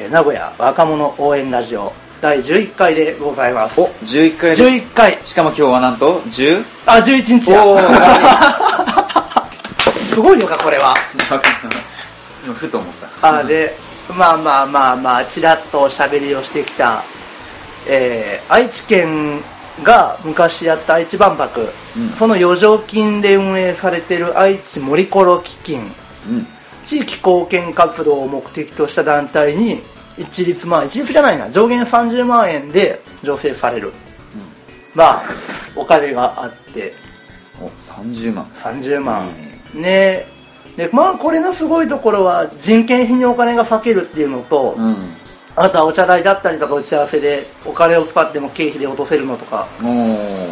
えー名古屋若者応援ラジオ第11回でございます。お11回です。11回。しかも今日はなんと 10? あ11日や。すごいのかこれは。今ふと思った。あでまあまあまあまあちらっとおしゃべりをしてきた、えー愛知県が昔やった愛知万博、うん。その余剰金で運営されてる愛知森コロ基金。うん地域貢献活動を目的とした団体に一律まあ一律じゃないな上限30万円で助成される。まあお金があって。お30万。30万。ねでまあこれのすごいところは人件費にお金が割けるっていうのと、うん。あとはお茶代だったりとか打ち合わせでお金を使っても経費で落とせるのとか。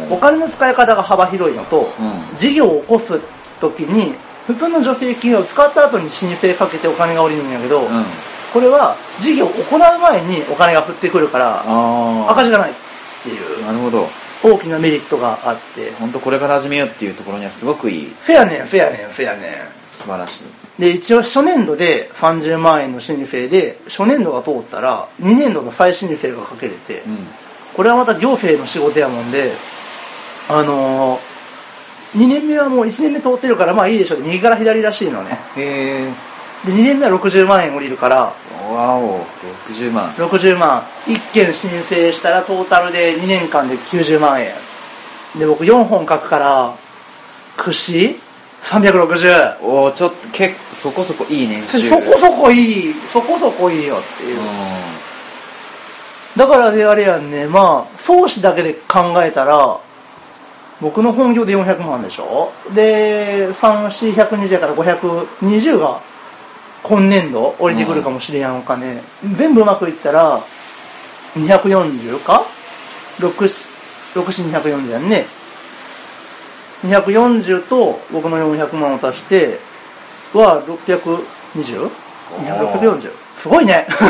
お金の使い方が幅広いのと、うん。事業を起こす時に普通の助成金を使った後に申請かけてお金が下りるんやけど、うん。これは事業を行う前にお金が降ってくるから赤字がないっていうなるほど。大きなメリットがあって。本当これから始めようっていうところにはすごくいい。フェアねんフェアねんフェアね素晴らしい。んで一応初年度で30万円の申請で初年度が通ったら2年度の再申請がかけれて、うん。これはまた行政の仕事やもんで、あのー、2年目はもう1年目通ってるからまあいいでしょう。右から左らしいのね。へえ。で2年目は60万円降りるから。わお。60万。60万。1件申請したらトータルで2年間で90万円。で僕4本書くから串？360おおちょっと結構そこそこいい年収。そこそこいい。そこそこいいよっていう。うだからねあれやんね。まあ創始だけで考えたら僕の本業で400万でしょ？で3420やから520が今年度降りてくるかもしれやんお金、全部うまくいったら240か？64240やんね。240と僕の400万を足しては 620?640 すごいね。すご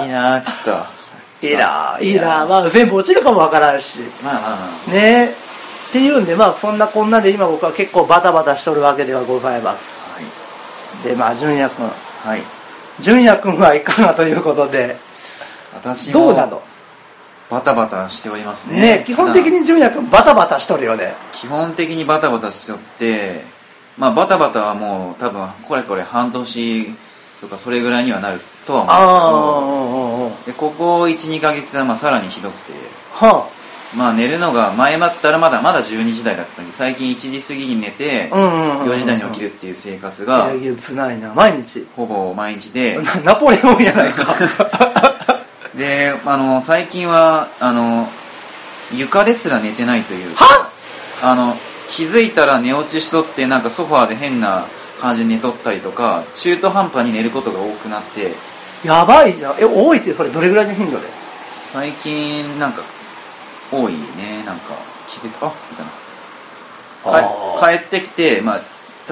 い。いいなあちょっといいないいなまあ全部落ちるかもわからんし。まあまあまね。っていうんでまあそんなこんなで今僕は結構バタバタしとるわけではございます。あでまあ純也君はいはい。純也君はいかがということで。私もどうなの？バタバタしておりますね。ね基本的に純也君バタバタしとるよね。基本的にバタバタしておってまあバタバタはもう多分これこれ半年とかそれぐらいにはなるとはああ思うんですけどでここ12ヶ月はまあさらにひどくて。はまあ寝るのが前だったらまだまだ12時台だったんで最近1時過ぎに寝てあうんうんうん。うん4時台に起きるっていう生活がいやつないな毎日ほぼ毎日でなナポレオンやないかであの最近はあの床ですら寝てないというはあの気づいたら寝落ちしとってなんかソファーで変な感じで寝とったりとか中途半端に寝ることが多くなってやばい。なえ多いってそれどれぐらいの頻度で？最近なんか多いね。なんか気づいたあみたいな。帰ってきて、まあ、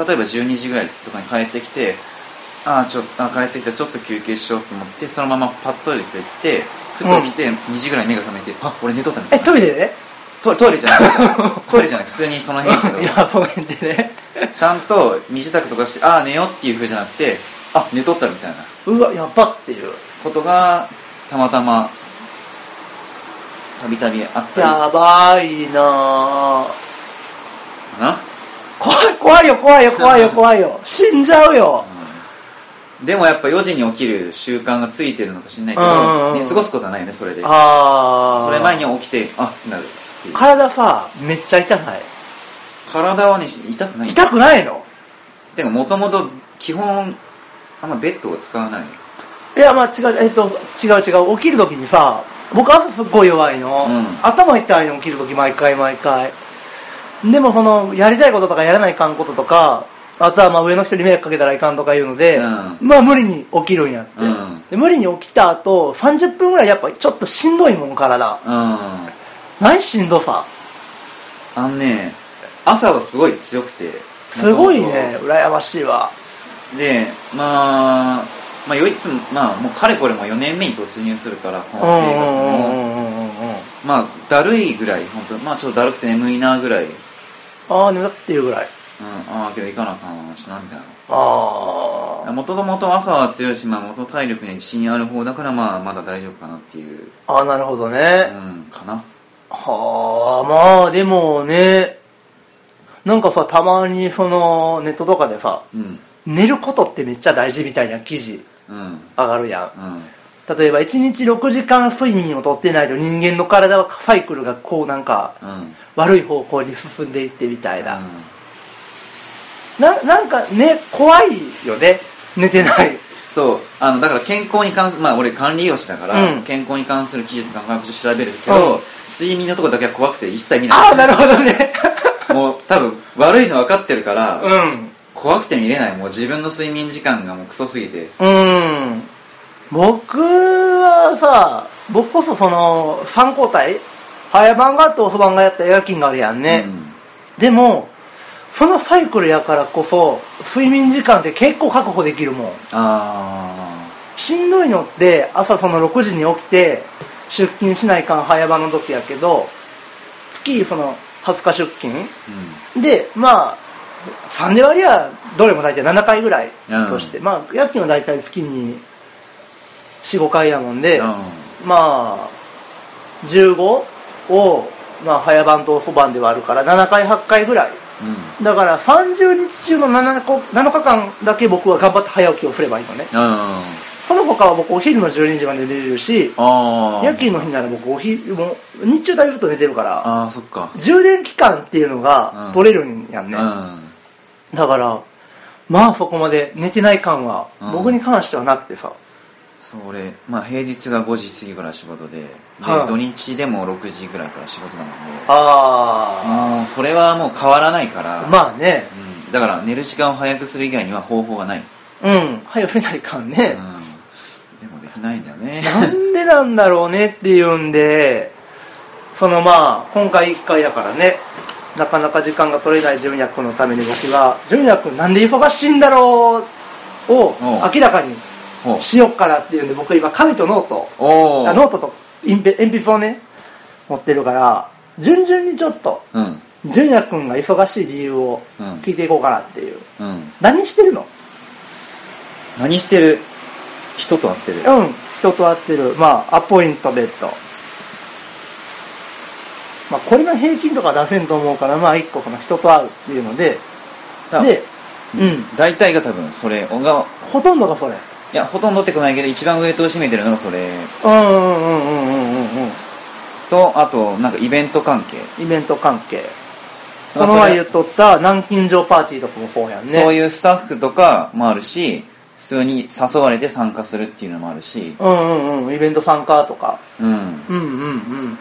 例えば12時ぐらいとかに帰ってきてあーちょっとあ帰ってきた。ちょっと休憩しようと思ってそのままパッとトイレ行ってふと起きて2時ぐらいに目が覚めて、あ俺寝とったみたえいな。トイレで？トトイレじゃない。トイレじゃない。普通にその辺やけどいやその辺でね。ちゃんと身支度とかしてああ寝ようっていう風じゃなくてあ寝とったみたいなうわやっばっていうことがたまたまたびたびあったり。やばいな。な、怖い怖いよ怖いよ怖いよ怖いよ。死んじゃうよ。うん。でもやっぱ4時に起きる習慣がついてるのかしんないけうんうんうん。過ごすことはないよねそれで。ああそれ前に起きてあなる体さめっちゃ痛ない。体はね痛くない。痛くないの？てかもともと基本あんまベッドを使わない？いやまあ違うえっと違う違う。起きる時にさ僕朝すっごい弱いの、うん。頭痛いの起きる時毎回毎回。でもそのやりたいこととかやらないかんこととかあとはまあ上の人に迷惑かけたらいかんとかいうので、うん。まあ無理に起きるんやって、うん。で無理に起きた後30分ぐらいやっぱちょっとしんどいもん体うん。何しんどさ。あのね朝はすごい強くて。すごいね元羨ましいわ。々でまあまあよいつもまあもうかれこれも4年目に突入するからこの生活もうんうんうんうんうんまあだるいぐらい本当まあちょっとだるくて眠いなぐらいうんああ眠ったっていうぐらいああけど行かなあかんしなみたいなああ。もともと朝は強いし、まあ、元体力に自信ある方だから、まあ、まだ大丈夫かなっていう、ああ、なるほどうね。ん、かな。はあ、まあでもね、なんかさ、たまにそのネットとかでさ、うん。寝ることってめっちゃ大事みたいな記事うん。上がるやん。うん。例えば1日6時間睡眠をとってないと人間の体はサイクルがこうなんかうん。悪い方向に進んでいってみたいな。うんななんかね、怖いよね。寝てない。そう、あの、だから健康に関すまあ俺管理栄養士だから、うん健康に関する記述とか科学書調べるけど、うん睡眠のとこだけは怖くて一切見ない。ああ、なるほどね。もう多分悪いの分かってるから、うん。怖くて見れない。もう自分の睡眠時間がもうクソすぎて。うん。僕はさ、僕こそその、3交代？早番があって遅番がやった夜勤があるやんね。うんでも、そのサイクルやからこそ、睡眠時間って結構確保できるもん。あしんどいのって、朝その6時に起きて、出勤しないかん早番の時やけど、月その20日出勤ー。で、まあ、3で割りはどれも大体7回ぐらいとして、うんまあ、夜勤は大体月に4、5回やもんで、うん。うん。まあ、15を、まあ、早番と遅番ではあるから、7回、8回ぐらい。うん。だから、30日中の 7, 個7日間だけ僕は頑張って早起きをすればいいのね。あその他は僕、お昼の12時まで寝れるし、あ。夜勤の日なら僕、お昼、もう、日中だいぶと寝てるから、ああ、そっか。充電期間っていうのがうん取れるんやんね。うん。だから、まあそこまで寝てない感はうん僕に関してはなくてさ。そう、俺、まあ平日が5時過ぎから仕事で、で、はい土日でも6時ぐらいから仕事なので、あもうそれはもう変わらないから、あ。まあね。うん、だから寝る時間を早くする以外には方法がない。うん。早く寝ないかんね。うん。でもできないんだよね。なんでなんだろうねっていうんで、そのまあ、今回1回やからね、なかなか時間が取れない純也君のために僕が、純也君なんで忙しいんだろう？を明らかにしよっかなっていうんで、僕今紙とノート。あノートと鉛筆をね、持ってるから、順々にちょっと、うん。純也君が忙しい理由をうん聞いていこうかなっていう。うん。何してるの？何してる？人と会ってる。うん、人と会ってる、まあ、アポイントメント。まあ、これの平均とか出せんと思うから、まあ、一個その人と会うっていうので、だで、うん、大体が多分それが、ほとんどがそれ。いや、ほとんどってこないけど、一番ウエイトを占めてるのがそれうんうんうんうんうんうんうん。と、あと、なんかイベント関係。イベント関係。まあこの前言っとった南京錠パーティーとかもそうやんね。そういうスタッフとかもあるし、普通に誘われて参加するっていうのもあるし、うんうんうん、イベント参加とか。うん、うんうんうん。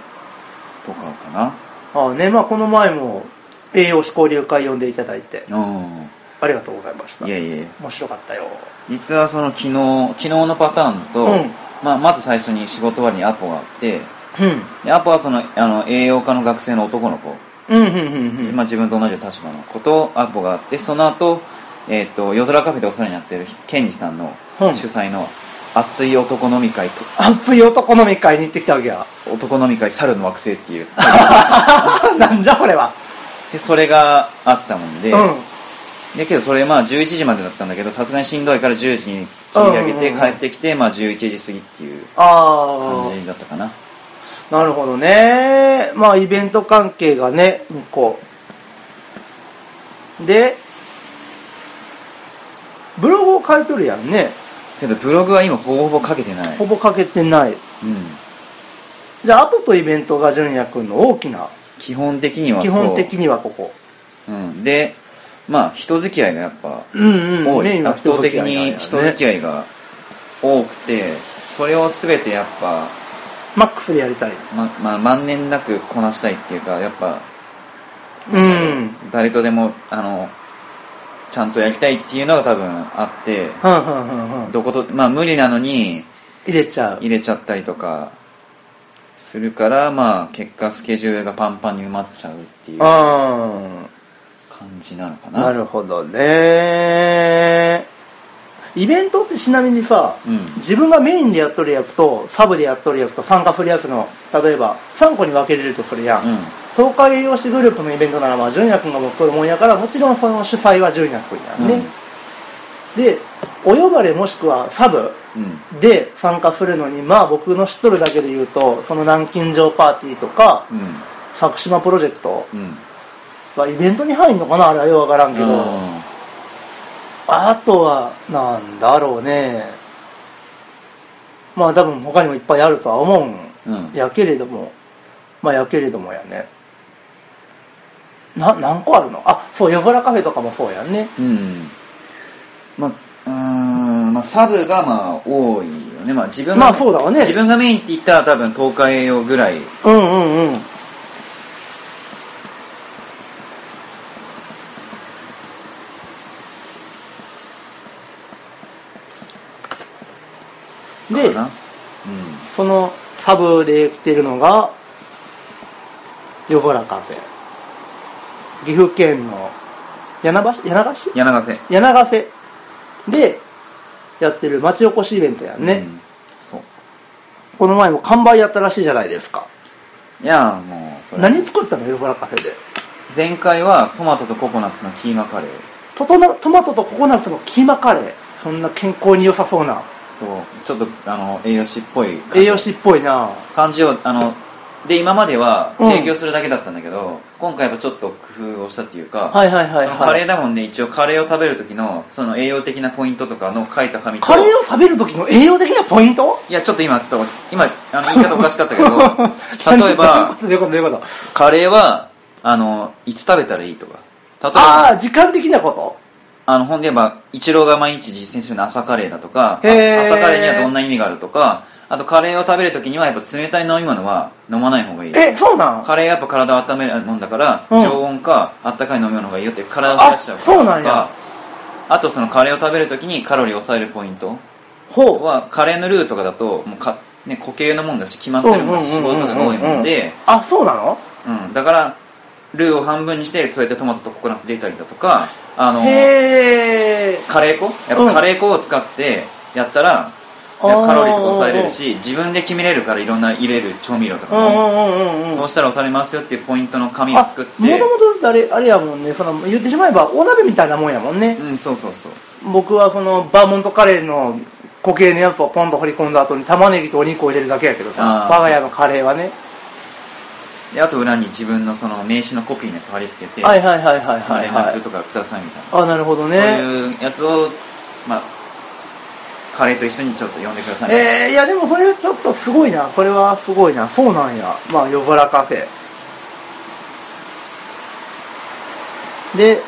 とかかな。ああね、まあこの前も栄養士交流会呼んでいただいて、うん。ありがとうございました。いやいや面白かったよ。実はその昨日、昨日のパターンと、うんまあ、まず最初に仕事終わりにアポがあって、うん。でアポはそのあの栄養科の学生の男の子、うんうんうんうん。まあ、自分と同じ立場の子とアポがあって、その後、えっ、と、夜空カフェでお世話になっているケンジさんのうん主催の熱い男飲み会と、熱い男飲み会に行ってきたわけや。男飲み会猿の惑星っていう。なんじゃこれは。で、それがあったもんで、うん。だけどそれまあ11時までだったんだけど、さすがにしんどいから10時に切り上げて帰ってきて、まあ11時過ぎっていうあ感じだったかな。あ、なるほどね。まあイベント関係がね、2個。で、ブログを書いとるやんね。けどブログは今ほぼほぼかけてない。ほぼ書けてない。うん。じゃあ、アポとイベントが純也くんの大きな、基本的にはそう。基本的にはここ。うん。で、まあ人付き合いがやっぱうんうん。多い。メインは圧倒的に人付き合いが多くて、それを全てやっぱ、マックスでやりたい。ま、まあ万年なくこなしたいっていうか、やっぱ、うん。誰とでも、あの、ちゃんとやりたいっていうのが多分あって。どこと、まあ無理なのに入れちゃう。入れちゃったりとかするから、まあ結果スケジュールがパンパンに埋まっちゃうっていう感あじなのかあ、な。なるほどね。イベントってちなみにさ、うん。自分がメインでやっとるやつと、サブでやっとるやつと参加するやつの、例えば3個に分けれるとするやん。うん。東海栄養士グループのイベントなら、まあ、純也君が持っとるもんやから、もちろんその主催は純也君やん。ね。でお呼ばれもしくはサブうんで参加するのにまあ僕の知っとるだけで言うとその南京錠パーティーとかうん。佐久島プロジェクトうん。はイベントに入んのかなあれはよくわからんけど、うん。あとはなんだろうね。まあ多分他にもいっぱいあるとは思うんうん。やけれども。まあやけれどもやねな何個あるの？あそう夜空カフェとかもそうやんね。うん。まあうーんまあサブがまあ多いよね。まあ自分がまあそうだわね。自分がメインって言ったら多分東海栄養ぐらい。うんうんうん。でかな？そのサブで来てるのが夜空カフェ岐阜県の柳橋柳柳ヶ瀬。柳ヶ瀬。でやってる町おこしイベントやんね、うん。そう。この前も完売やったらしいじゃないですか。いやもうそれ。何作ったの？夜空カフェで。前回はトマトとココナッツのキーマカレー。トトナトマトとココナッツのキーマカレー。そんな健康に良さそうな。そう。ちょっとあの栄養士っぽい栄養士っぽいな。感じをあので今まではうん。提供するだけだったんだけど、今回はちょっと工夫をしたっていうか、はいはいはいそのカレーはいだもんね。一応カレーを食べる時のその栄養的なポイントとかの書いた紙とカレーを食べる時の栄養的なポイント？いやちょっと今ちょっと今あの言い方おかしかったけど 例えばカレーはあのいつ食べたらいいとか。例えばああ時間的なこと？あの、本で言えば、イチローが毎日実践するのは朝カレーだとか、朝カレーにはどんな意味があるとか、あとカレーを食べるときにはやっぱ冷たい飲み物は飲まない方がいい。えそうなん？カレーやっぱ体を温めるもんだから、うん。常温かあったかい飲み物がいいよって体を冷やしちゃうそうなんや。あとそのカレーを食べるときにカロリーを抑えるポイントは、カレーのルーとかだと、もうか、ね、固形のもんだし、決まってるもんだし、脂肪とかが多いもん。で、あそうなの？うん、だから、ルーを半分にして、そうやってトマトとココナッツ入れたりだとか、あの、カレー粉？やっぱカレー粉を使ってやったら、カロリーとか抑えれるし、自分で決めれるからいろんな入れる調味料とかも、そうしたら抑えれますよっていうポイントの紙を作って、もともとあれあれやもんね。その言ってしまえばお鍋みたいなもんやもんね、うん、そうそうそう。僕はそのバーモントカレーの固形のやつをポンと掘り込んだ後に玉ねぎとお肉を入れるだけやけどさ我が家のカレーはねで、あと裏に自分のその名刺のコピーのやつ貼り付けて、はいはいはいはいはい連はい。絡とかくださいみたいな。あなるほどそうねいうやつを、まあ、カレーと一緒にちょっと呼んでください。えー、いやでもそれちょっとすごいな。これはすごいな。そうなんや。まあ夜空カフェ。で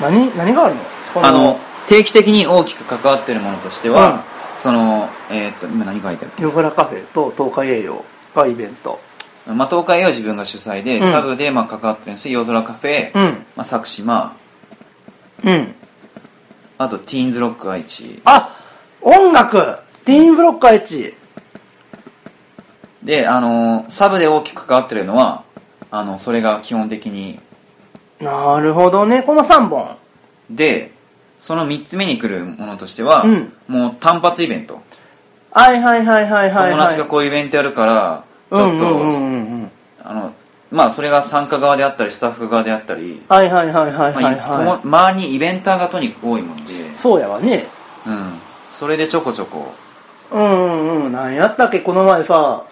何何があるの？そあの、定期的に大きく関わってるものとしては、その、えーっと、今何書いてある？夜空カフェと東海栄養がイベントまあ、東海は自分が主催で、うん。サブでまあ関わってるんです。夜空カフェ、うん。まあ、佐久島、うん。あとティーンズロック愛知。あ音楽。ティーンブロック愛知。で、あのーサブで大きく関わってるのは、あの、それが基本的に、なるほどね。この3本。で、その3つ目に来るものとしては、うん。もう単発イベント。はいはいはいはいはい、はい、友達がこういうイベントやるから、ちょっと、あの、まあ、それが参加側であったり、スタッフ側であったり、はいはいはいはいはいはい、とも周りにイベンターがとにかく多いもんで、そうやわね。うん。それでちょこちょこ、うんうんうん。何やったっけこの前さ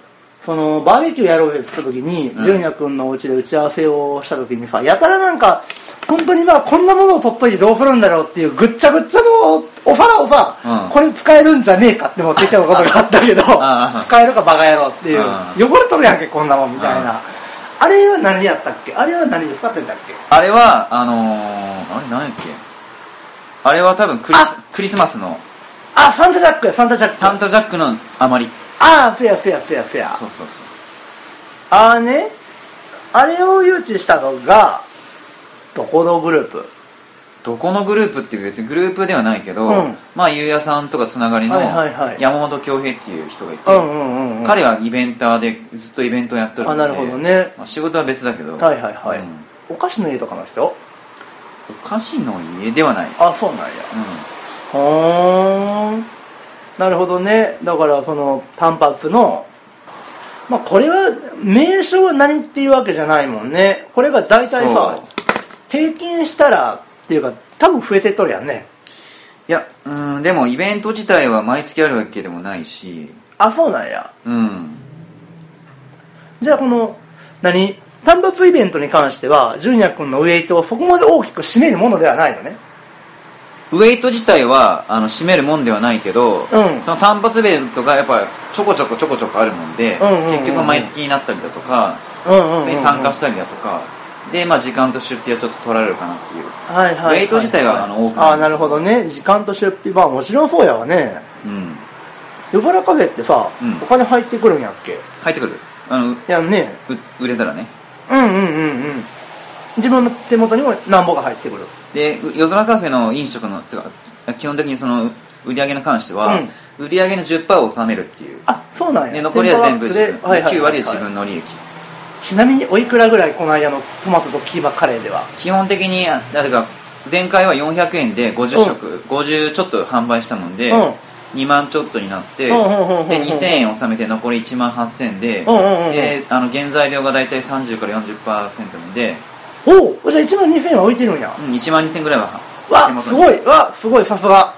そのバーベキューやろうよって言った時にうん。純也君のお家で打ち合わせをした時にさやたらなんか本当にまあこんなものを取っといてどうするんだろうっていうぐっちゃぐっちゃのお皿をさ、うん。これ使えるんじゃねえかって持ってきたことがあったけど 使えるかバカ野郎っていううん汚れとるやんけこんなもんみたいな。あれは何やったっけ？あれは何で使ってんだっけ？あれは、あのー、あれ何やっけ？あれは多分クリスあ。クリスマスの。あサンタジャックやサンタジャック。サンタジャックの余り。ああフェアフェアフェアフェアそうそうそう。ああね、あれを誘致したのが、どこのグループ？どこのグループっていう別にグループではないけど、うんまあ、ゆうやさんとかつながりのはいはいはい山本恭平っていう人がいて、うんうんうんうん。彼はイベンターでずっとイベントをやってるので、あなるほどねまあ、仕事は別だけど、はいはいはい。うんお菓子の家とかの人？お菓子の家ではない。あ、そうなんや。うほーん。なるほどね。だからその単発の、まあこれは名称は何っていうわけじゃないもんね。これが大体さ平均したらっていうか多分増えてっとるやんね。やうんでもイベント自体は毎月あるわけでもないしあそうなんやうんじゃあこの何？単発イベントに関しては純也君のウェイトをそこまで大きく占めるものではないのねウェイト自体はあの占めるもんではないけど、うん。その単発イベントがやっぱちょこちょこちょこちょこあるもんで、結局毎月になったりだとか、うんに参加したりだとかで、まあ、時間と出費はちょっと取られるかなっていう。はいはいはい、ウェイト自体はあの多くああなるほどね。時間と出費まあもちろんそうやわね。うん。夜空カフェってさ、うん。お金入ってくるんやっけ？帰ってくる。あのうやんね。売れたらね。うんうんうんうん自分の手元にも何ぼが入ってくる。でう夜空カフェの飲食のてか基本的にその売り上げに関しては、売り上げの10%を納めるっていう。あそうなんや。で残りは全部自分、はいはいはい9割で自分の利益。ちなみにおいくらぐらいこの間のトマトとキーマカレーでは？基本的にあだから前回は400円で50食、50ちょっと販売したもんで、うん。2万ちょっとになって、うんうんうんうんで2000円納めて残り1万8000円で、うんうんうんうんであの原材料が大体30から40%なんで、おおじゃあ1万2000円は置いてるんや、うん、1万2000円ぐらいは。わすごい。わすごいさすが。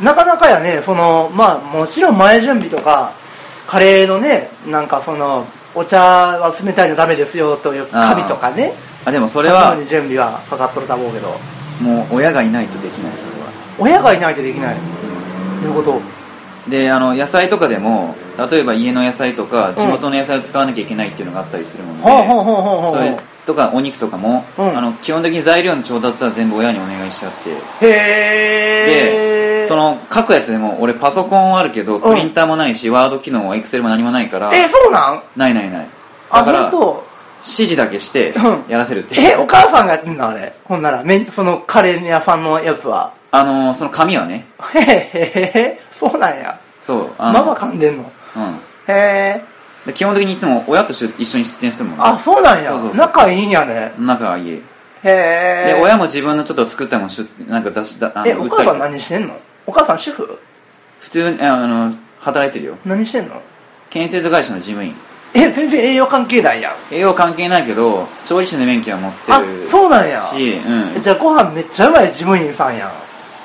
なかなかやねそのまあもちろん前準備とかカレーのねなんかそのお茶は冷たいのダメですよという紙とかね。あでもそそれはに準備はかかっとると思うけど。もう親がいないとできないそれは、親がいないとできない。ということ？であの野菜とかでも例えば家の野菜とか地元の野菜を使わなきゃいけないっていうのがあったりするもんで、ほうほうほうほうほうそれとかお肉とかも、うん。あの基本的に材料の調達は全部親にお願いしちゃって。へえでその書くやつでも俺パソコンはあるけどん。プリンターもないし、ワード機能もエクセルも何もないからえそうなん？ないないない。あだから指示だけしてうん。やらせるって。えお母さんがやってんのあれ？ほんならめんそのカレー屋さんのやつは？あのその紙はね。へへへへそうなんや。そうママ噛んでんの？うん。へえで基本的にいつも親と一緒に出店してるもあそうなんや。仲いいんやね。仲はいい。へえで親も自分のちょっと作ったもんしゅなんか出しだえお母さん何してんの？お母さん主婦？普通にあの働いてるよ。何してんの？建設会社の事務員。え全然栄養関係ないやん。栄養関係ないけど調理師の免許は持ってあるそうなんや。し、うん、じゃあご飯めっちゃうまい事務員さんやん。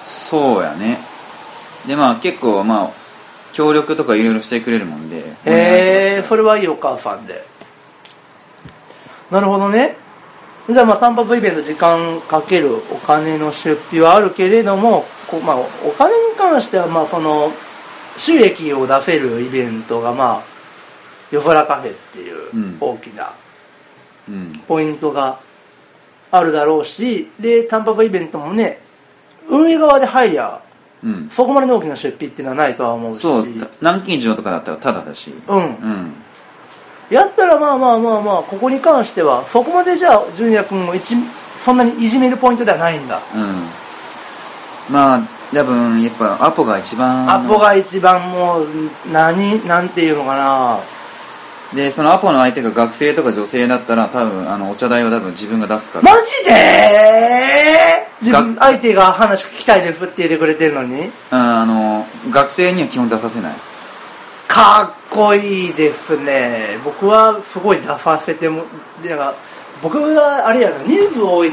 そうやね。でまあ結構まあ協力とかいろいろしてくれるもんでへえそれはいいお母さんで。なるほどね。じゃあまあ散髪イベント時間かけるお金の出費はあるけれどもこう、まあ、お金に関してはまあその収益を出せるイベントがまあ夜空カフェっていううん。大きなうん。ポイントがあるだろうしで単発イベントもね運営側で入りゃうん。そこまでの大きな出費っていうのはないとは思うし。そうた南京錠とかだったらタダだし。うん。うん。やったらまあまあまあまあここに関してはそこまでじゃあ純也君を一そんなにいじめるポイントではないんだ、うん。まあ多分やっぱアポが一番アポが一番もう何なんていうのかなでそのアポの相手が学生とか女性だったら多分あのお茶代は多分自分が出すから。マジで自分相手が話聞きたいですって言ってくれてるのに？ああの学生には基本出させない。かっこいいですね。僕はすごい出させてもなんか僕はあれやな人数多い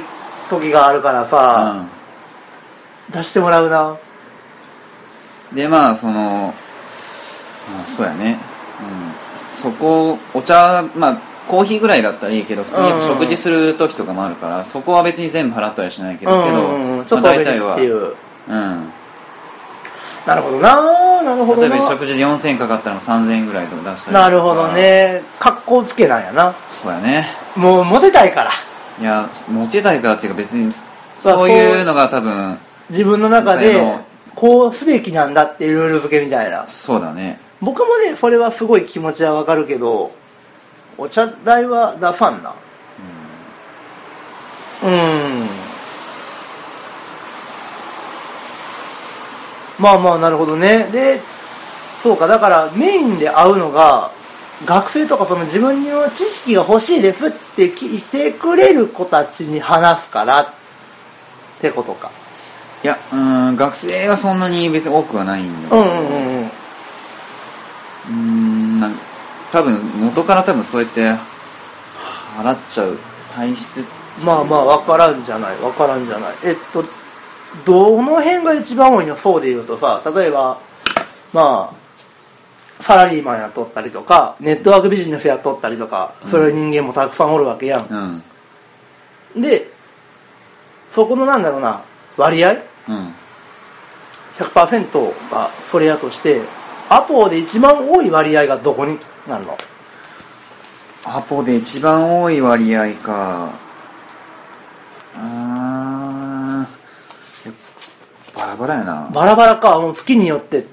時があるからさ、出してもらうな。うん、でまあその、まあ、そうやね、うん、そこお茶まあコーヒーぐらいだったらいいけど普通に食事する時とかもあるから、そこは別に全部払ったりしないけど、けど、まあおめでっていう、うん。なるほどななるほど例えばな食事で4000円かかったら3000円ぐらいとか出したりなるほどね。格好つけなんやな。そうやね。もうモテたいから。いやモテたいからっていうか別にまあそういうのが多分自分の中あでのこうすべきなんだっていうルール付けみたいな。そうだね僕もねそれはすごい気持ちはわかるけどお茶代は出さんなうん。まあまあなるほどね。でそうかだからメインで会うのが学生とかその自分の知識が欲しいですって聞いてくれる子たちに話すからってことか。いやうーん学生はそんなに別に多くはないんだけど。うんうんうんうんんなん多分元から多分そうやって払っちゃう体質まあまあ分からんじゃない。分からんじゃない。えっとどの辺が一番多いのそうで言うとさ、例えば、まあ、サラリーマンやっとったりとか、ネットワークビジネスとったりとか、そういう人間もたくさんおるわけやん。うん。で、そこのなんだろうな、割合？うん。100%がそれやとして、アポで一番多い割合がどこになるの？アポで一番多い割合か。あー。バラバラやな。バラバラか、もう月によって、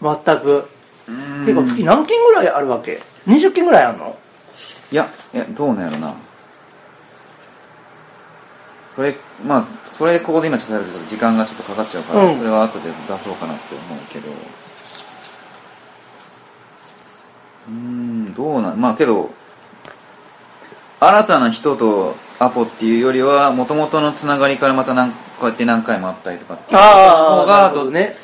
全く。うーん。てか月何件ぐらいあるわけ ?20 件ぐらいあるの？いやいやどうなんやろな。それまあそれここで今ちょっとやると時間がちょっとかかっちゃうから、うん。それは後で出そうかなって思うけどうーんどうなんまあけど新たな人とアポっていうよりはもともとのつながりからまた何こうやって何回もあったりとかっていうああ、方がね。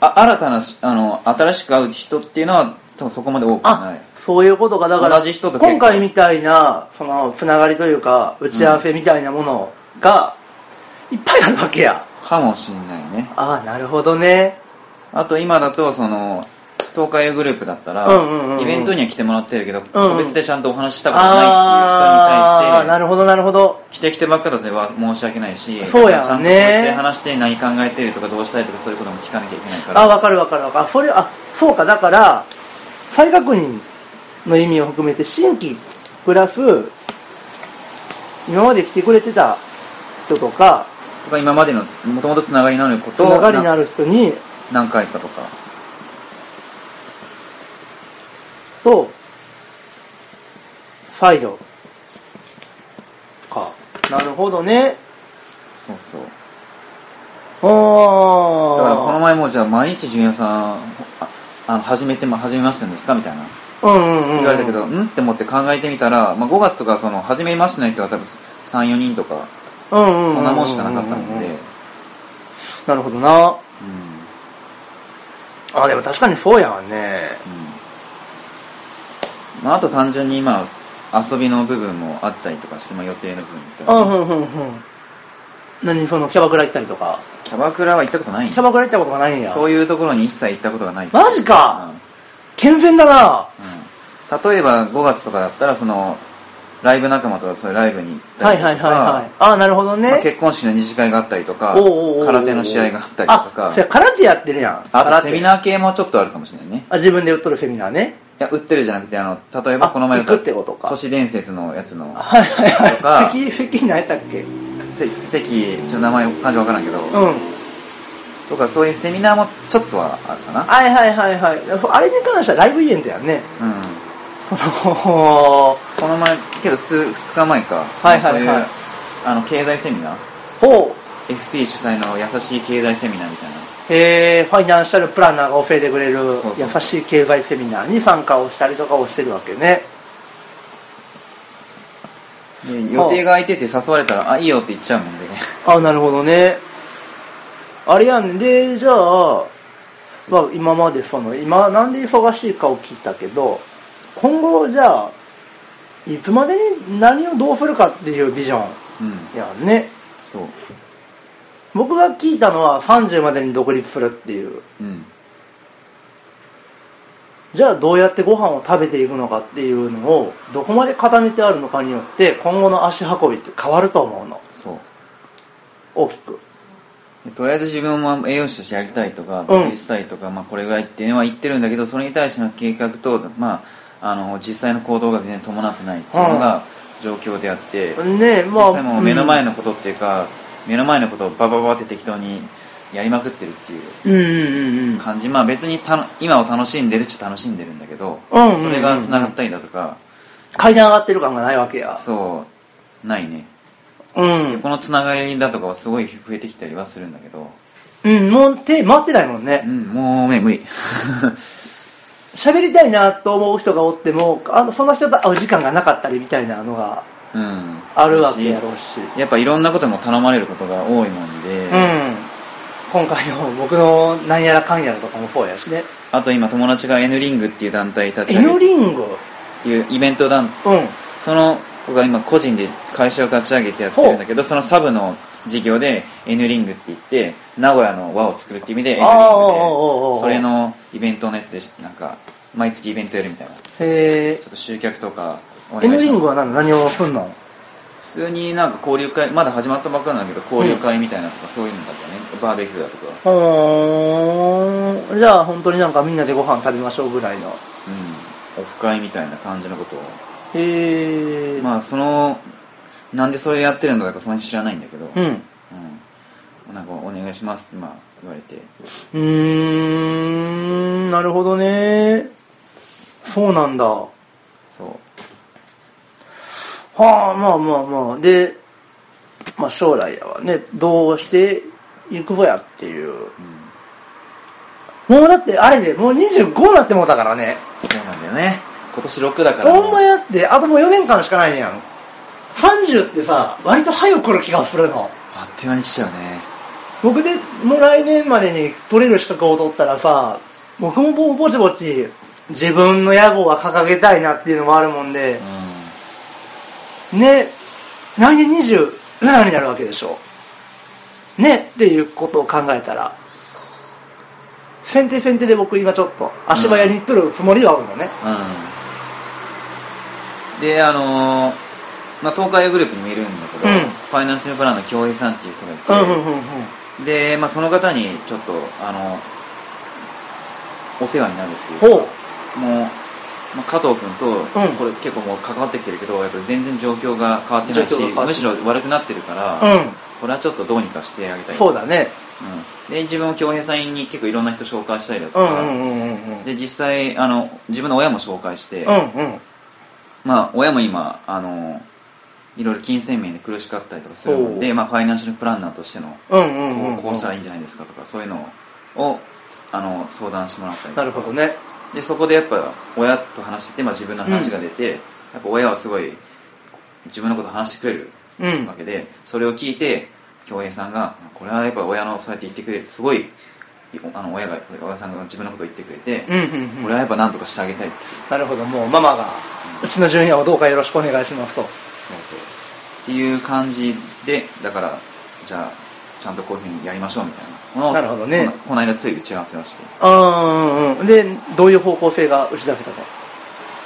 あ新たなしあの新しく会う人っていうのは多分そこまで多くなあい、そういうことか。だから、同じ人と今回みたいな、その、つながりというか、打ち合わせみたいなものが、いっぱいあるわけや。かもしんないねああ、なるほどね。あと今だとその東海グループだったら、イベントには来てもらってるけど、うん。個別でちゃんとお話ししたことないっていう人に対してなるほど、なるほど。来て来てばっかだとは申し訳ないしそうやちゃんと話して何考えてるとかどうしたいとかそういうことも聞かなきゃいけないから。あ、わかるわかるわかる。あ、それ、あ、そうか、だから、再確認の意味を含めて、新規プラス、今まで来てくれてた人とか、今までのもともとつながりのあるこつとをながりのある人に、な何回かとかと、再度。か。なるほどね。そうそうあだからこのあ。前もじゃあ毎日ジュニアさんああの始めてま始めましたんですかみたいなうんうんうん。言われたけど、んって思って考えてみたら、まあ、5月とかその初めましての人は多分34人とか。そんなもんしかなかったので、なるほどな。うんあ、でも確かにそうやわね。うんまあ、あと単純にまあ遊びの部分もあったりとかして、まあ、予定の部分とうんうんうんうん。何そのキャバクラ行ったりとか。キャバクラは行ったことないんキャバクラ行ったことがないんや。そういうところに一切行ったことがないマジか健全だな。うんうん例えば5月とかだったらそのライブ仲間とそういうライブに行ったはいはいりとか、はいはい。あ、なるほどね。まあ結婚式の二次会があったりとかおうおうおうおう空手の試合があったりとかあ、それ空手やってるやん。あとセミナー系もちょっとあるかもしれないねあ、自分で売っとるセミナーね。いや売ってるじゃなくてあの例えばこの前あ行くってことか都市伝説のやつの はいはいとかはい。席、席何やったっけ？せ席ちょっと名前漢字わからんけど、うん。とかそういうセミナーもちょっとはあるかなはいはいはいはい。あれに関してはライブイベントやんね。うんその、この前けど数2日前かはいはいはいそういうあの経済セミナーほう。FP 主催の優しい経済セミナーみたいなえー、ファイナンシャルプランナーが教えてくれる優しい経済セミナーに参加をしたりとかをしてるわけね。で予定が空いてて誘われたらあいいよって言っちゃうもんでねあ、なるほどね。あれやんね。で、じゃあ、まあ今までその、今なんで忙しいかを聞いたけど、今後じゃあ、いつまでに何をどうするかっていうビジョンうんやんね。そう僕が聞いたのは30までに独立するっていう。うん。じゃあどうやってご飯を食べていくのかっていうのをどこまで固めてあるのかによって今後の足運びって変わると思うの。そう。大きく。でとりあえず自分も栄養士としてやりたいとかん。独立したいとか、まあ、これぐらいっていうのは言ってるんだけどそれに対しての計画と、まあ、あの実際の行動が全然伴ってないっていうのが状況であって、ねえまあ実際もう目の前ののことっていうか、目の前のことをバババって適当にやりまくってるっていううんうんうんうん。感じ。まあ別にたの今を楽しんでるっちゃ楽しんでるんだけど、うんうんそれが繋がったりだとか階段上がってる感がないわけや。そうないね、うん。このつながりだとかはすごい増えてきたりはするんだけど。うんもう手回ってないもんうねんもうね無理。喋りたいなと思う人がおってもあのその人と会う時間がなかったりみたいなのがうんあるわけやろうし。やっぱいろんなことも頼まれることが多いもんで、うん。今回の僕のなんやらかんやらとかもそうやしね。あと今友達が N リングっていう団体立ち N 上げリング？っていうイベント団。うん。その子が今個人で会社を立ち上げてやってるんだけどそのサブの授業で N リングって言って名古屋の輪を作るっていう意味で N リングでそれのイベントのやつでなんか毎月イベントやるみたいな。ちへょっと集客とか。N リングはは何何をすんの？普通になんか交流会まだ始まったばっかなんだけど交流会みたいなとかそういうのだったね、バーベキューだとかほーん。じゃあ本当になんかみんなでご飯食べましょうぐらいの。うんオフ会みたいな感じのことをへえ。まあそのなんでそれやってるのだかそんなに知らないんだけどうん。うんなんかお願いしますってまあ言われてうーん、なるほどね。そうなんだ。はあ、まあまあまあ。で、まあ将来やわね、どうしていくぞやっていう。うんもうだってあれで、もう25になってもうたからね。そうなんだよね今年6だからもうほんまやって、あともう4年間しかないやん。30ってさ、割と早く来る気がするの。あっという間に来ちゃうね僕でもう来年までに取れる資格を取ったらさ、僕もぼちぼち自分の野望は掲げたいなっていうのもあるもんで、ね、来年27になるわけでしょ。ね、っていうことを考えたら、先手先手で僕今ちょっと足早に行っとるつもりではあるのね。うん、うん、であのーまあ、東海グループにもいるんだけど、うんファイナンシャルプランの京平さんっていう人がいて、うんうんうんうん。で、まあ、その方にちょっとあのお世話になるっていうかほう。もう、まあ、加藤君と、うんこれ結構もう関わってきてるけどやっぱり全然状況が変わってないしむしろ悪くなってるから、うん。これはちょっとどうにかしてあげたいそうだね。うん、で自分も京平さんに結構いろんな人紹介したりだとか。で実際あの自分の親も紹介して、うんうん。まあ親も今あのいろいろ金銭面で苦しかったりとかするので、まあ、ファイナンシャルプランナーとしての。こうこうしたらいいんじゃないですかとかそういうのをあの相談してもらったりとかなるほどね。でそこでやっぱ親と話してて、まあ、自分の話が出て、やっぱ親はすごい自分のこと話してくれるうん。わけで、それを聞いて恭平さんがこれはやっぱ親のそうやって言ってくれるすごいあの親が親さんが自分のことを言ってくれて、うんうんうん。これはやっぱ何とかしてあげたい。なるほど、もうママが、うちのジュニアをどうかよろしくお願いしますと。そうそう。っていう感じでだからじゃあちゃんとこういうふうにやりましょうみたいななるほどねこの間つい打ち合わせをしてあーうんうん。で、どういう方向性が打ち出せたか。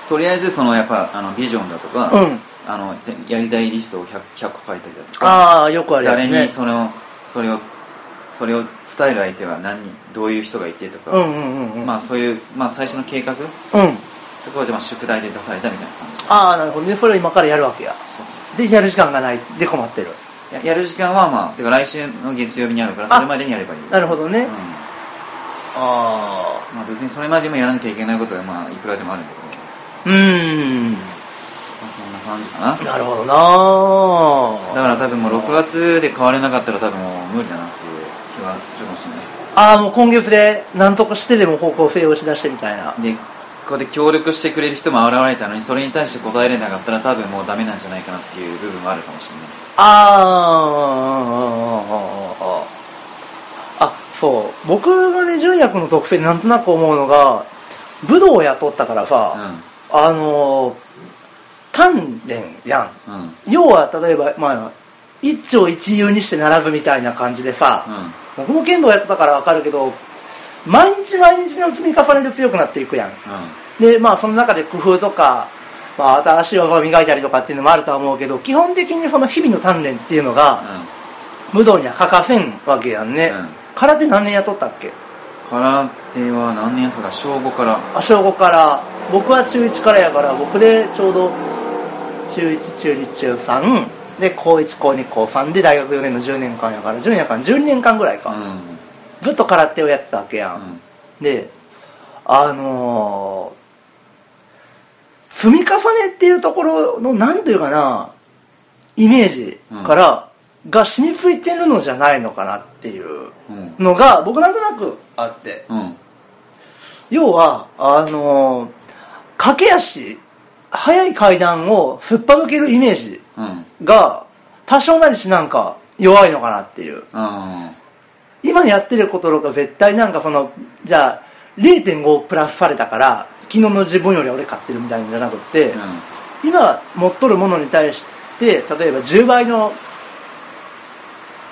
とりあえずそのやっぱあのビジョンだとか、うんあのやりたいリストを 100, 100個書いたりだとかああ、よくあるやつ誰ね。にそれをそれをそれを伝える相手は何人どういう人がいてとか、うんうんうんうん。まあそういう、まあ、最初の計画とうん。かはじゃあまあ宿題で出されたみたいな感じああ、なるほどね。それを今からやるわけや。で、やる時間がない。で困ってる。ややる時間はまあてか来週の月曜日にあるからそれまでにやればいい。なるほどね。うん。あまあ、別にそれまでもやらなきゃいけないことはまあいくらでもあるんだけど、あ。うーん。まあ、そんな感じかな。なるほどな。だから多分もう6月で変われなかったら多分もう無理だなっていう気はするかもしれない。ああ、もう今月で何とかしてでも方向性を打ち出してみたいな。でここで協力してくれる人も現れたのにそれに対して答えれなかったら多分もうダメなんじゃないかなっていう部分もあるかもしれないああ、あ、そう。僕がね、純薬の特性でなんとなく思うのが、武道を雇ったからさ、あの、鍛錬やん。うんうん要は、例えば、まあ、一丁一遊にして並ぶみたいな感じでさ、うん僕も剣道やってたからわかるけど、毎日毎日の積み重ねで強くなっていくやん。で、まあ、その中で工夫とか、まあ、新しい技を磨いたりとかっていうのもあるとは思うけど、基本的にその日々の鍛錬っていうのが、武道には欠かせんわけやんね。うん空手何年やっとったっけ？空手は何年やってたか小5からあ、小5から。僕は中1からやから、僕でちょうど中1、中2、中3、で、高1、高2、高3で大学4年の10年間やから、10年間、12年間ぐらいか。うんずっと空手をやってたわけやん。うんで、あのー積み重ねっていうところの、なんていうかな、イメージから、が染みついてるのじゃないのかなっていううん。のが、僕なんとなくあって。うん。要は、あのー駆け足、速い階段をすっぱ抜けるイメージうん。が、多少なりしなんか弱いのかなっていう。うん。今やってることとか絶対なんかその、じゃあ、0.5プラスされたから、昨日の自分より俺勝ってるみたいなんじゃなくって、今持っとるものに対して、例えば10倍の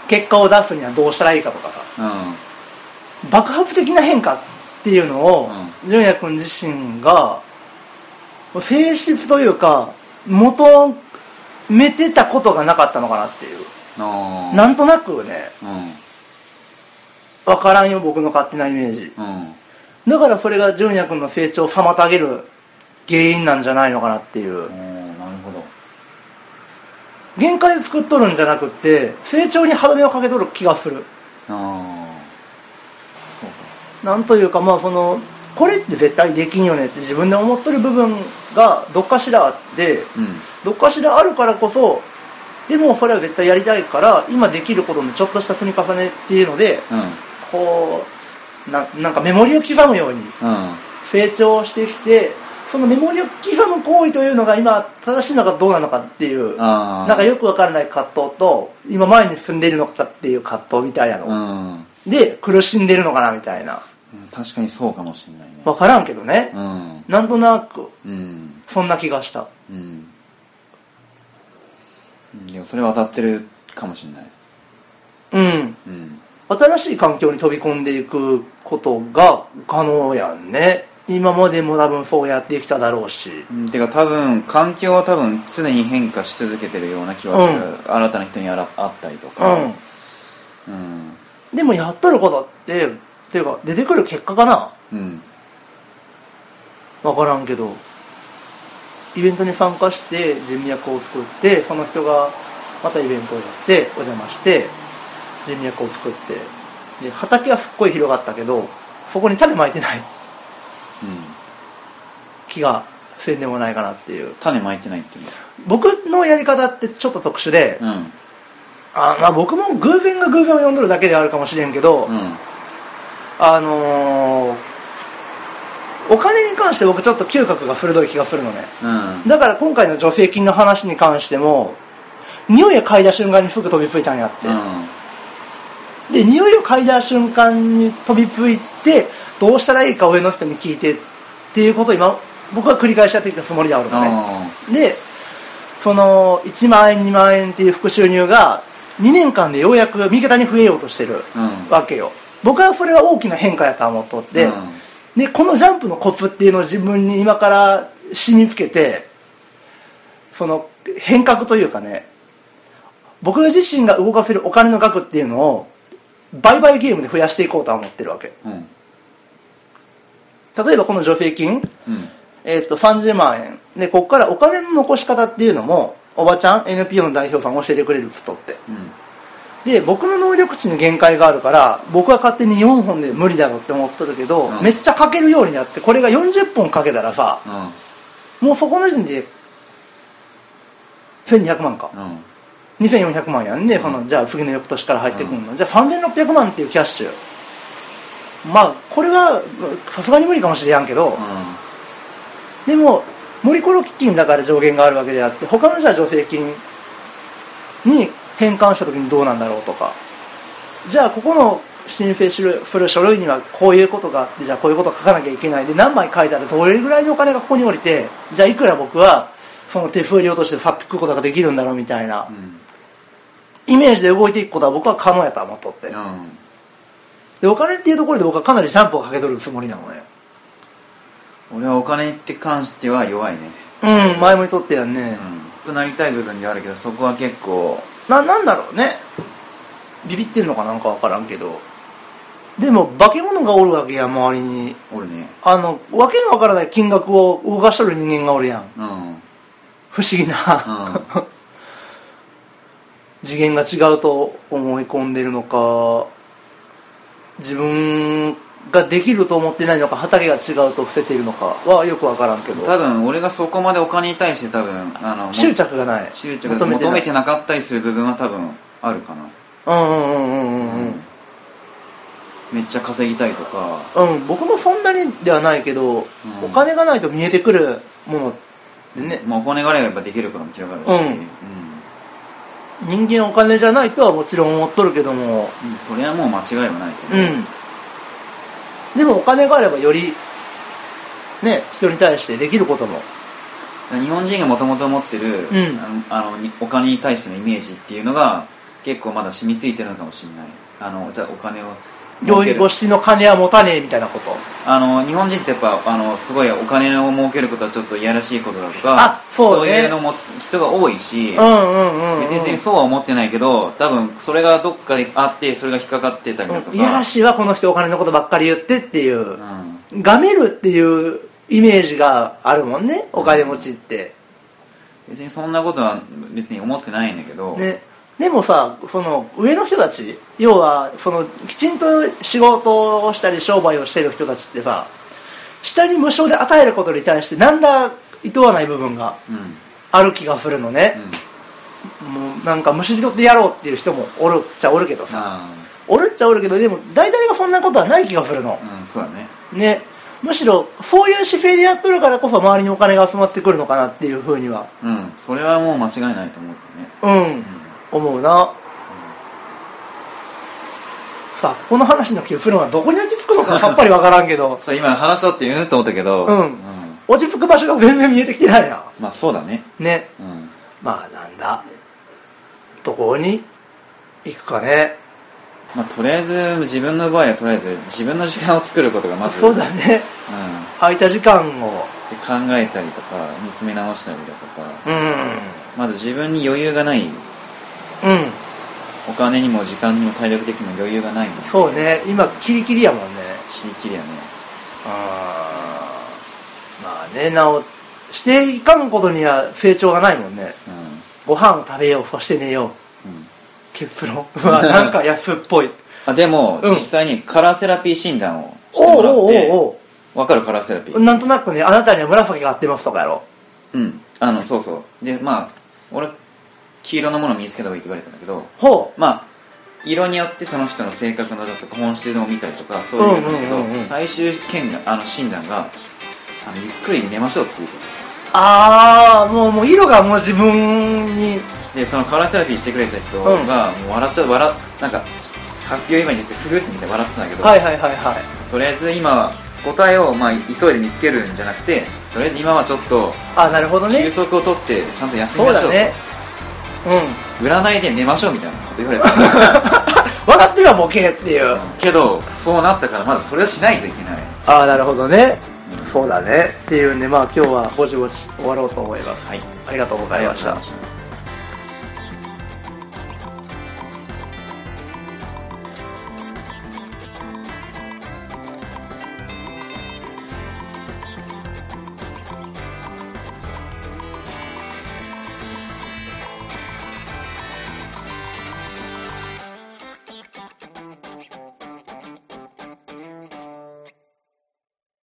結果を出すにはどうしたらいいかとかさ。うん。爆発的な変化っていうのをう純也君自身が性質というか求めてたことがなかったのかなっていう。なんとなくねうん。わからんよ僕の勝手なイメージ。うんだからそれが純也君の成長を妨げる原因なんじゃないのかなっていう。なるほど。限界作っとるんじゃなくって成長に歯止めをかけとる気がする。ああそうか。なんというかまあそのこれって絶対できんよねって自分で思っとる部分がどっかしらあってうん。どっかしらあるからこそでもそれは絶対やりたいから今できることのちょっとした積み重ねっていうのでうん。こうななんかメモリを刻むように。うん。成長してきてそのメモリを刻む行為というのが今正しいのかどうなのかっていうなんかよくわからない葛藤と今前に進んでいるのかっていう葛藤みたいなうの、ん。で苦しんでるのかなみたいな。うん確かにそうかもしれないね。わからんけどね、うん。なんとなくうん。そんな気がした。うん。うん。でもそれは当たってるかもしれない。うん。うん新しい環境に飛び込んでいくことが可能やんね。今までも多分そうやってきただろうし。うんてか多分環境は多分常に変化し続けてるような気はする、新たな人にあら会ったりとか。うん。うん。でもやっとることってっていうか出てくる結果かな？うん。わからんけど。イベントに参加して人脈を作ってその人がまたイベントをやってお邪魔して人脈を作ってで畑はすっごい広がったけどそこに種まいてないうん気がせんでもないかなっていう種まいてないっていう僕のやり方ってちょっと特殊で、うんあまあ、僕も偶然が偶然を読んどるだけであるかもしれんけど、うんあのーお金に関して僕ちょっと嗅覚が鋭い気がするのねうんだから今回の助成金の話に関しても匂いを嗅いだ瞬間にすぐ飛びついたんやって、で匂いを嗅いだ瞬間に飛びついてどうしたらいいか上の人に聞いてっていうことを今僕は繰り返しやってきたつもりであるのね。あでその1万円2万円っていう副収入が2年間でようやく右肩に増えようとしてるうん。わけよ。僕はそれは大きな変化やと思っとって、うん。でこのジャンプのコツっていうのを自分に今から染みつけてその変革というかね僕自身が動かせるお金の額っていうのを売買ゲームで増やしていこうとは思ってるわけ。うん。例えばこの助成金、うん。えー、と30万円。でここからお金の残し方っていうのもおばちゃん NPO の代表さん教えてくれる人って。うん。で僕の能力値に限界があるから僕は勝手に4本で無理だろって思っとるけど、うん。めっちゃ書けるようになってこれが40本書けたらさうん。もうそこの時点で1200万か。うん2400万やんね。そのじゃあ次の翌年から入ってくるの、じゃあ3600万っていうキャッシュ。まあこれはさすがに無理かもしれやんけど、でも森コロ基金だから上限があるわけであって他のじゃあ助成金に返還した時にどうなんだろうとか。じゃあここの申請するする書類にはこういうことがあってじゃあこういうこと書かなきゃいけないで何枚書いたらどれぐらいのお金がここに降りてじゃあいくら僕はその手数料としてさっ引くことができるんだろうみたいな。うんイメージで動いていくことは僕は可能やと思っとって。うん。でお金っていうところで僕はかなりジャンプをかけとるつもりなのね。俺はお金って関しては弱いね。うん前も言っとったやんね、うん。なりたい部分ではあるけどそこは結構。ななんだろうね。ビビってんのかなんかわからんけど。でも化け物がおるわけや周りに。おるね。あのわけのわからない金額を動かしとる人間がおるやん。うん。不思議な、次元が違うと思い込んでるのか自分ができると思ってないのか畑が違うと伏せているのかはよくわからんけど。多分俺がそこまでお金に対して多分あのも執着がない。執着求め求めてなかったりする部分は多分あるかな。うんうんうんうんうん。うん。めっちゃ稼ぎたいとか。うん、僕もそんなにではないけど、うん。お金がないと見えてくるものでね、まあお金があればやっぱできることも違うからし、うん人間お金じゃないとはもちろん思っとるけども、うんそれはもう間違いはないと思う、うん。でもお金があればより、ね、人に対してできることも、日本人がもともと持ってる、うん。あのお金に対してのイメージっていうのが結構まだ染みついてるのかもしれない。あのじゃあお金を行儀越しの金は持たねえみたいなことあの日本人ってやっぱあのすごいお金を儲けることはちょっといやらしいことだとかあそうね。いうのも人が多いし、うんうんうん、うん、別にそうは思ってないけど多分それがどっかであってそれが引っかかってたりだとか、いやらしいわこの人お金のことばっかり言ってっていう。う、ん。がめるっていうイメージがあるもんねお金持ちって、別にそんなことは別に思ってないんだけど、ね、でもさその上の人たち要はそのきちんと仕事をしたり商売をしてる人たちってさ下に無償で与えることに対してなんだいとわない部分がうん。ある気がするのね、もうなんかむしり取ってやろうっていう人もおるっちゃおるけどさ。あおるっちゃおるけどでも大体がそんなことはない気がするの、あうんそうだね。ね。むしろそういう姿勢でやっとるからこそ周りにお金が集まってくるのかなっていうふうには。うん。それはもう間違いないと思うよね、うん、うん思うな。さあここの話の結論はどこに落ち着くのかさっぱりわからんけど。そう今話そうって言うと思ったけど、うん。落ち着く場所が全然見えてきてないな。まあそうだね。ね。うん。まあなんだ。どこに行くかね。まあとりあえず自分の場合はとりあえず自分の時間を作ることがまずそうだね。うん。空いた時間を。で考えたりとか見つめ直したりだとか。うん。まず自分に余裕がないうんお金にも時間にも体力的にも余裕がないもんそうね。今キリキリやもんね。キリキリやね。あー。まあねなおしていかんことには成長がないもんね。うご飯を食べようそして寝よう。んうん。結論。うわなんか安っぽい。あでも、うん。実際にカラーセラピー診断をしてもらってわかるカラーセラピー？なんとなくねあなたには紫が合ってますとかやろ。うん。あのそうそう。でまあ俺黄色のものを身につけた方がいいって言われたんだけどほう。まあ色によってその人の性格のだとか本質を見たりとかそういうんだけど、うんうんうんうん。最終見があの診断があのゆっくり寝ましょうっていうこと。ああもうもう色がもう自分に。でそのカラーセラピーしてくれた人が、うん。もう笑っちゃう笑っなんか活用今に言ってふふって見て笑ってたんだけど、はいはいはいはい。とりあえず今は答えをまあ急いで見つけるんじゃなくてとりあえず今はちょっとあなるほどね。休息を取ってちゃんと休みましょうと。そうだね。うん占いで寝ましょうみたいなこと言われた。分かってるわボケっていう。けどそうなったからまずそれをしないといけない。ああなるほどね、うん。そうだね。っていうんでまあ今日はぼちぼち終わろうと思います。はい。ありがとうございました。ありがとうございました